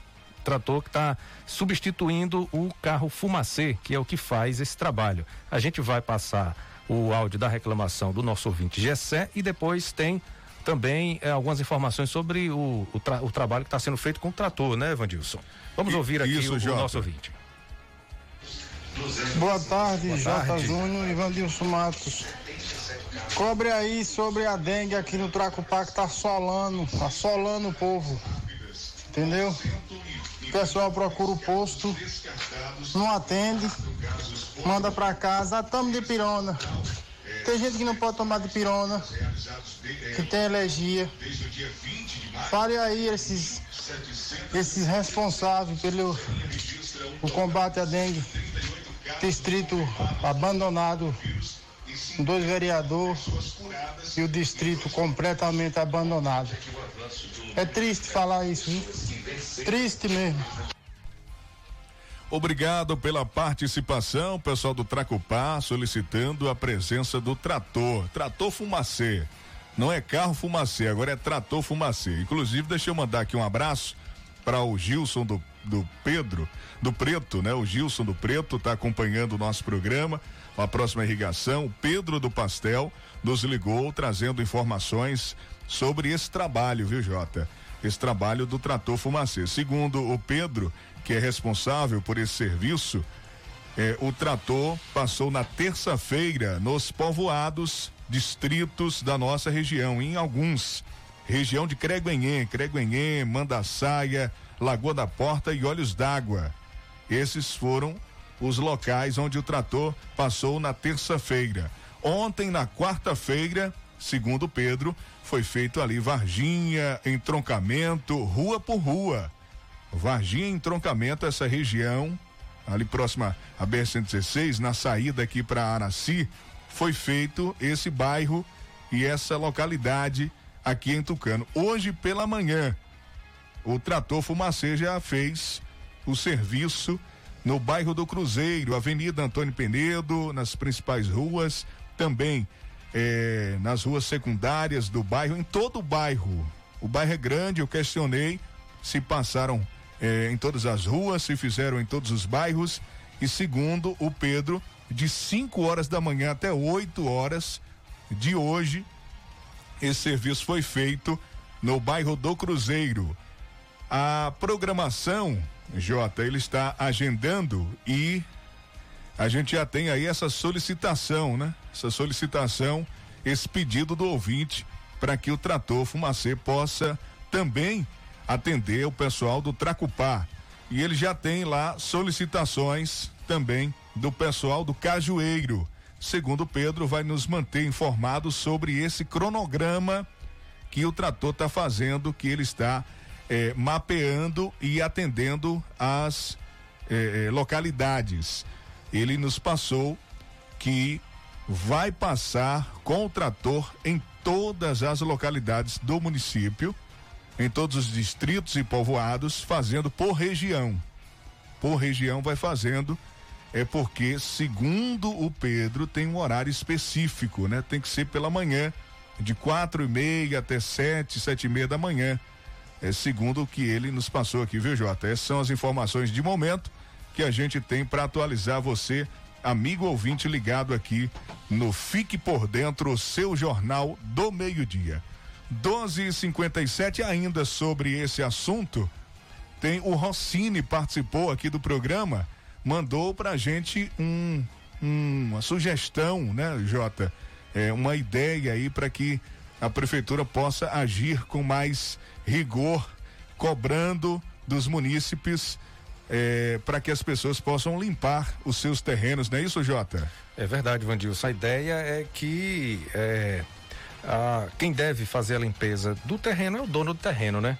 Trator que está substituindo o carro fumacê, que é o que faz esse trabalho. A gente vai passar o áudio da reclamação do nosso ouvinte Gessé e depois tem também eh, algumas informações sobre o, o, tra o trabalho que está sendo feito com o trator, né, Vandilson? Vamos ouvir aqui Isso, o, o nosso ouvinte. Boa tarde, Boa Jota Júnior e Vandilson Matos. Cobre aí sobre a dengue aqui no Tracupá que tá assolando, assolando o povo. Entendeu? O pessoal procura o posto, não atende, manda pra casa, ah, tamo de pirona. Tem gente que não pode tomar de pirona, que tem alergia. Fale aí esses, esses responsáveis pelo o combate à dengue. Distrito abandonado dois vereadores e o distrito completamente abandonado. É triste falar isso, hein? Triste mesmo. Obrigado pela participação, pessoal do Tracupá, solicitando a presença do trator, trator fumacê. Não é carro fumacê, agora é trator fumacê. Inclusive, deixa eu mandar aqui um abraço para o Gilson do, do Pedro, do Preto, né? O Gilson do Preto está acompanhando o nosso programa. A próxima irrigação, o Pedro do Pastel nos ligou trazendo informações sobre esse trabalho, viu, Jota? Esse trabalho do trator fumacê. Segundo o Pedro, que é responsável por esse serviço, é, o trator passou na terça-feira nos povoados, distritos da nossa região, em alguns. Região de Creguenhê, Creguenhê, Mandaçaia, Lagoa da Porta e Olhos d'Água. Esses foram os locais onde o trator passou na terça-feira. Ontem, na quarta-feira, segundo Pedro, foi feito ali Varginha, entroncamento, rua por rua. Varginha, entroncamento, essa região ali próxima a BR-116, na saída aqui para Araci, foi feito esse bairro e essa localidade aqui em Tucano. Hoje pela manhã, o trator Fumacê já fez o serviço no bairro do Cruzeiro, Avenida Antônio Penedo, nas principais ruas, também eh, nas ruas secundárias do bairro, em todo o bairro. O bairro é grande, eu questionei se passaram eh, em todas as ruas, se fizeram em todos os bairros. E segundo o Pedro, de 5 horas da manhã até 8 horas de hoje, esse serviço foi feito no bairro do Cruzeiro. A programação, Jota, ele está agendando e a gente já tem aí essa solicitação, né? Essa solicitação, esse pedido do ouvinte para que o trator fumacê possa também atender o pessoal do Tracupá. E ele já tem lá solicitações também do pessoal do Cajueiro. Segundo Pedro, vai nos manter informados sobre esse cronograma que o trator está fazendo, que ele está eh, mapeando e atendendo as eh, eh, localidades. Ele nos passou que vai passar com o trator em todas as localidades do município em todos os distritos e povoados, fazendo por região. Por região vai fazendo, é porque, segundo o Pedro, tem um horário específico, né? Tem que ser pela manhã, de quatro e meia até sete, sete e meia da manhã. É segundo o que ele nos passou aqui, viu, Jota? Essas são as informações de momento que a gente tem para atualizar você, amigo ouvinte ligado aqui no Fique por Dentro, seu jornal do meio-dia. 12 e 57 ainda sobre esse assunto. Tem o Rossini participou aqui do programa, mandou pra gente um, um uma sugestão, né, Jota? É, uma ideia aí para que a prefeitura possa agir com mais rigor, cobrando dos munícipes é, para que as pessoas possam limpar os seus terrenos, não é isso, Jota? É verdade, Vandilson. A ideia é que é, ah, quem deve fazer a limpeza do terreno é o dono do terreno, né?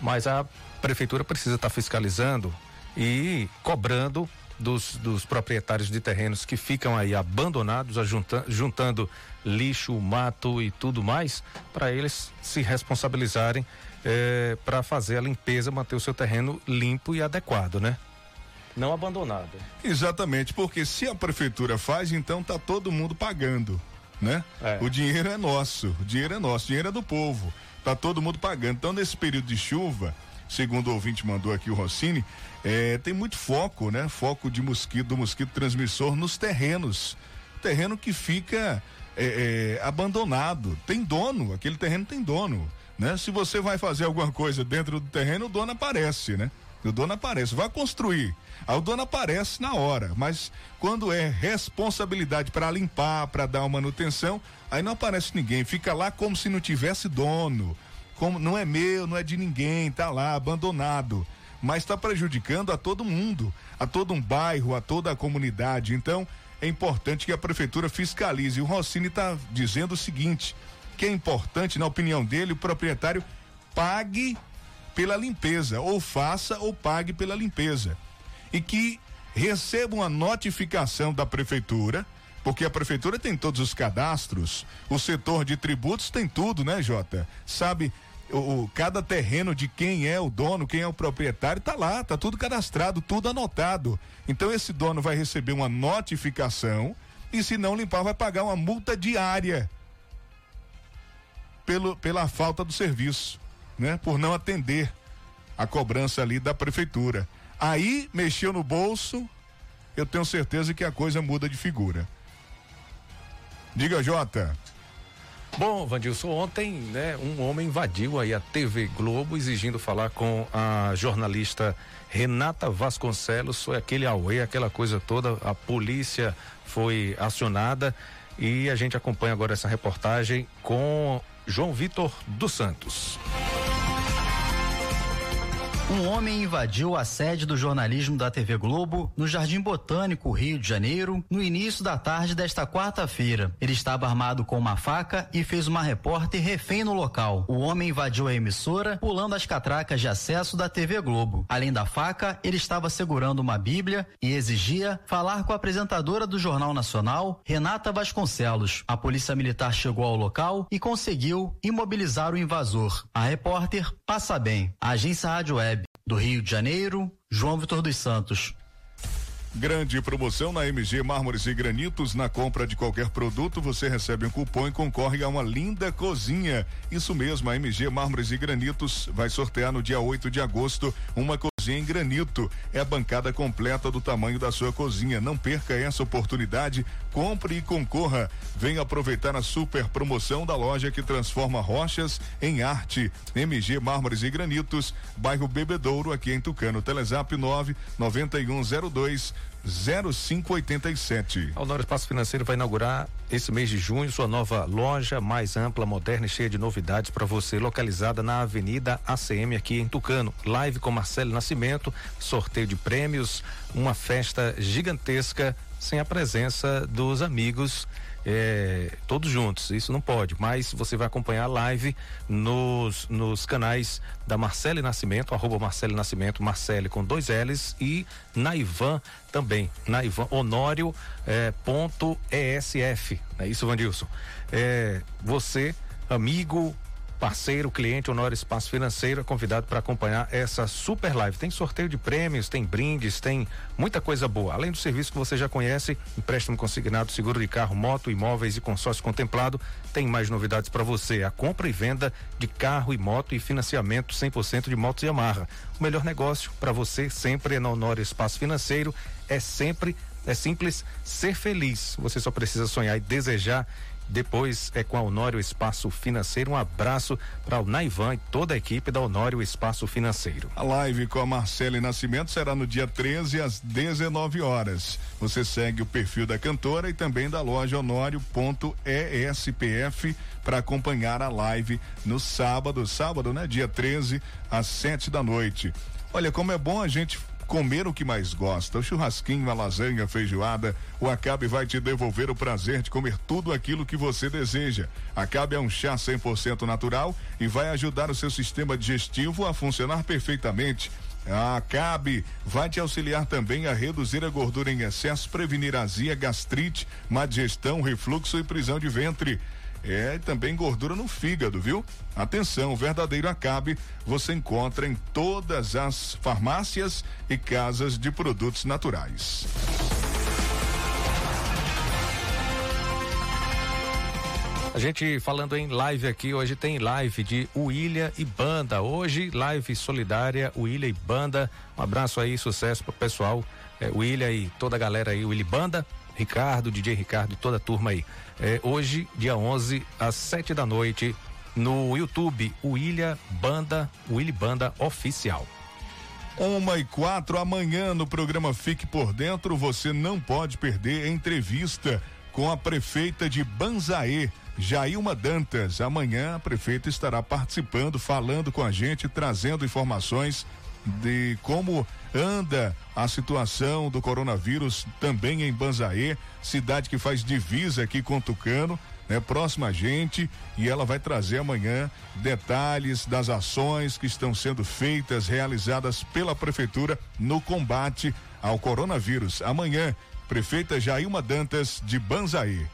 Mas a prefeitura precisa estar tá fiscalizando e cobrando dos, dos, proprietários de terrenos que ficam aí abandonados, juntando lixo, mato e tudo mais, para eles se responsabilizarem eh, para fazer a limpeza, manter o seu terreno limpo e adequado, né? Não abandonado. Exatamente, porque se a prefeitura faz, então tá todo mundo pagando né? É. O dinheiro é nosso, o dinheiro é nosso, o dinheiro é do povo. Tá todo mundo pagando. Então, nesse período de chuva, segundo o ouvinte mandou aqui o Rossini, é, tem muito foco, né? Foco de mosquito, do mosquito transmissor nos terrenos. Terreno que fica é, é, abandonado. Tem dono, aquele terreno tem dono. Né? Se você vai fazer alguma coisa dentro do terreno, o dono aparece, né? O dono aparece, vai construir. Aí o dono aparece na hora, mas quando é responsabilidade para limpar, para dar uma manutenção, aí não aparece ninguém, fica lá como se não tivesse dono. Como não é meu, não é de ninguém, tá lá abandonado, mas está prejudicando a todo mundo, a todo um bairro, a toda a comunidade. Então, é importante que a prefeitura fiscalize. O Rossini está dizendo o seguinte, que é importante, na opinião dele, o proprietário pague pela limpeza, ou faça ou pague pela limpeza. E que receba uma notificação da prefeitura, porque a prefeitura tem todos os cadastros, o setor de tributos tem tudo, né, Jota? Sabe o, o, cada terreno de quem é o dono, quem é o proprietário, tá lá, tá tudo cadastrado, tudo anotado. Então esse dono vai receber uma notificação e se não limpar vai pagar uma multa diária pelo, pela falta do serviço né? Por não atender a cobrança ali da prefeitura. Aí mexeu no bolso, eu tenho certeza que a coisa muda de figura. Diga, Jota. Bom, Vandilson, ontem, né, um homem invadiu aí a TV Globo exigindo falar com a jornalista Renata Vasconcelos. Foi aquele auê, aquela coisa toda. A polícia foi acionada e a gente acompanha agora essa reportagem com João Vitor dos Santos. Um homem invadiu a sede do jornalismo da TV Globo no Jardim Botânico, Rio de Janeiro, no início da tarde desta quarta-feira. Ele estava armado com uma faca e fez uma repórter refém no local. O homem invadiu a emissora, pulando as catracas de acesso da TV Globo. Além da faca, ele estava segurando uma Bíblia e exigia falar com a apresentadora do Jornal Nacional, Renata Vasconcelos. A polícia militar chegou ao local e conseguiu imobilizar o invasor. A repórter passa bem. A agência Rádio Web do Rio de Janeiro, João Vitor dos Santos. Grande promoção na MG Mármores e Granitos. Na compra de qualquer produto, você recebe um cupom e concorre a uma linda cozinha. Isso mesmo, a MG Mármores e Granitos vai sortear no dia 8 de agosto uma cozinha em granito. É a bancada completa do tamanho da sua cozinha. Não perca essa oportunidade. Compre e concorra. Venha aproveitar a super promoção da loja que transforma rochas em arte. MG Mármores e Granitos, bairro Bebedouro, aqui em Tucano. Telezap 9 9102 0587. A Honório Espaço Financeiro vai inaugurar esse mês de junho sua nova loja mais ampla, moderna e cheia de novidades para você, localizada na Avenida ACM aqui em Tucano. Live com Marcelo Nascimento, sorteio de prêmios, uma festa gigantesca sem a presença dos amigos é, todos juntos. Isso não pode, mas você vai acompanhar a live nos, nos canais da Marcele Nascimento, arroba Marcele Nascimento, Marcele com dois L's e Naivan também, Naivan Honório é, ponto ESF. É isso, Vandilson. É, você, amigo, parceiro, cliente Honor Espaço Financeiro, é convidado para acompanhar essa super live. Tem sorteio de prêmios, tem brindes, tem muita coisa boa. Além do serviço que você já conhece, empréstimo consignado, seguro de carro, moto, imóveis e consórcio contemplado, tem mais novidades para você. A compra e venda de carro e moto e financiamento 100% de motos e amarra. O melhor negócio para você sempre é na Honor Espaço Financeiro, é sempre é simples ser feliz. Você só precisa sonhar e desejar depois é com a Honório Espaço Financeiro. Um abraço para o Naivan e toda a equipe da Honório Espaço Financeiro. A live com a Marcele Nascimento será no dia 13 às 19 horas. Você segue o perfil da cantora e também da loja honório.espf para acompanhar a live no sábado, sábado, né? Dia 13 às 7 da noite. Olha como é bom a gente comer o que mais gosta. O churrasquinho, a lasanha, a feijoada. O Acabe vai te devolver o prazer de comer tudo aquilo que você deseja. Acabe é um chá 100% natural e vai ajudar o seu sistema digestivo a funcionar perfeitamente. A Acabe vai te auxiliar também a reduzir a gordura em excesso, prevenir azia, gastrite, má digestão, refluxo e prisão de ventre. É, e também gordura no fígado, viu? Atenção, o verdadeiro Acabe você encontra em todas as farmácias e casas de produtos naturais. A gente falando em live aqui, hoje tem live de William e Banda. Hoje, live solidária, William e Banda. Um abraço aí, sucesso pro pessoal. É, William e toda a galera aí, William Banda, Ricardo, DJ Ricardo e toda a turma aí. É, hoje, dia 11, às 7 da noite, no YouTube, William Banda, Willy Banda Oficial. Uma e quatro amanhã no programa Fique por Dentro, você não pode perder entrevista com a prefeita de Banzaê, Jailma Dantas. Amanhã a prefeita estará participando, falando com a gente, trazendo informações de como anda a situação do coronavírus também em Banzaê, cidade que faz divisa aqui com Tucano, né, próxima a gente, e ela vai trazer amanhã detalhes das ações que estão sendo feitas, realizadas pela prefeitura no combate ao coronavírus. Amanhã, prefeita Jailma Dantas de Banzaí.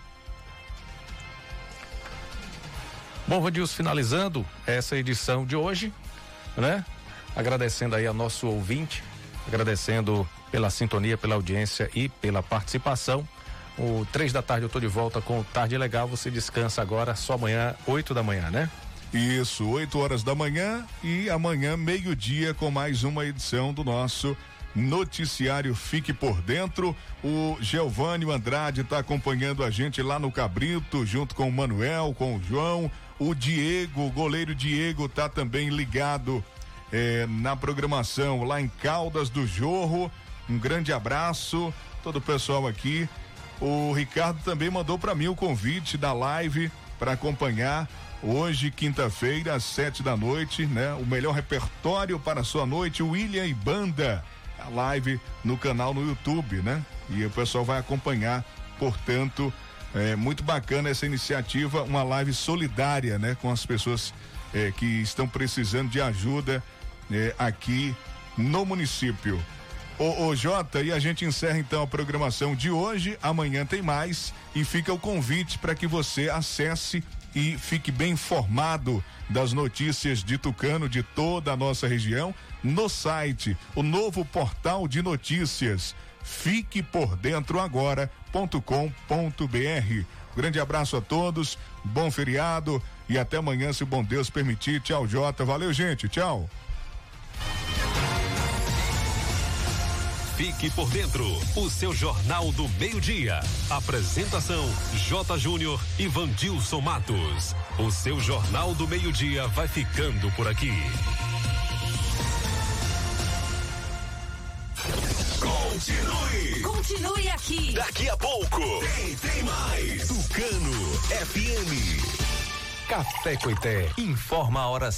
Bom, Vandilson, finalizando essa edição de hoje, né? Agradecendo aí ao nosso ouvinte, agradecendo pela sintonia, pela audiência e pela participação. O três da tarde eu tô de volta com o Tarde Legal. Você descansa agora só amanhã, oito da manhã, né? Isso, 8 horas da manhã e amanhã, meio-dia, com mais uma edição do nosso noticiário Fique por Dentro. O Giovanni Andrade está acompanhando a gente lá no Cabrito, junto com o Manuel, com o João. O Diego, o goleiro Diego, tá também ligado eh, na programação lá em Caldas do Jorro. Um grande abraço, todo o pessoal aqui. O Ricardo também mandou para mim o convite da live para acompanhar hoje, quinta-feira, às sete da noite, né? O melhor repertório para a sua noite, William e Banda. A live no canal no YouTube, né? E o pessoal vai acompanhar, portanto, é muito bacana essa iniciativa, uma live solidária, né? Com as pessoas é, que estão precisando de ajuda é, aqui no município. Ô, ô Jota, e a gente encerra então a programação de hoje. Amanhã tem mais e fica o convite para que você acesse e fique bem informado das notícias de Tucano de toda a nossa região no site, o novo portal de notícias. Fique por dentro agora.com.br. Grande abraço a todos, bom feriado e até amanhã, se o bom Deus permitir. Tchau, Jota. Valeu, gente. Tchau. Fique por dentro, o seu Jornal do Meio-Dia. Apresentação: J. Júnior e Vandilson Matos. O seu Jornal do Meio-Dia vai ficando por aqui. Continue. Continue aqui. Daqui a pouco. Tem, tem mais. Tucano FM. Café Coité informa a hora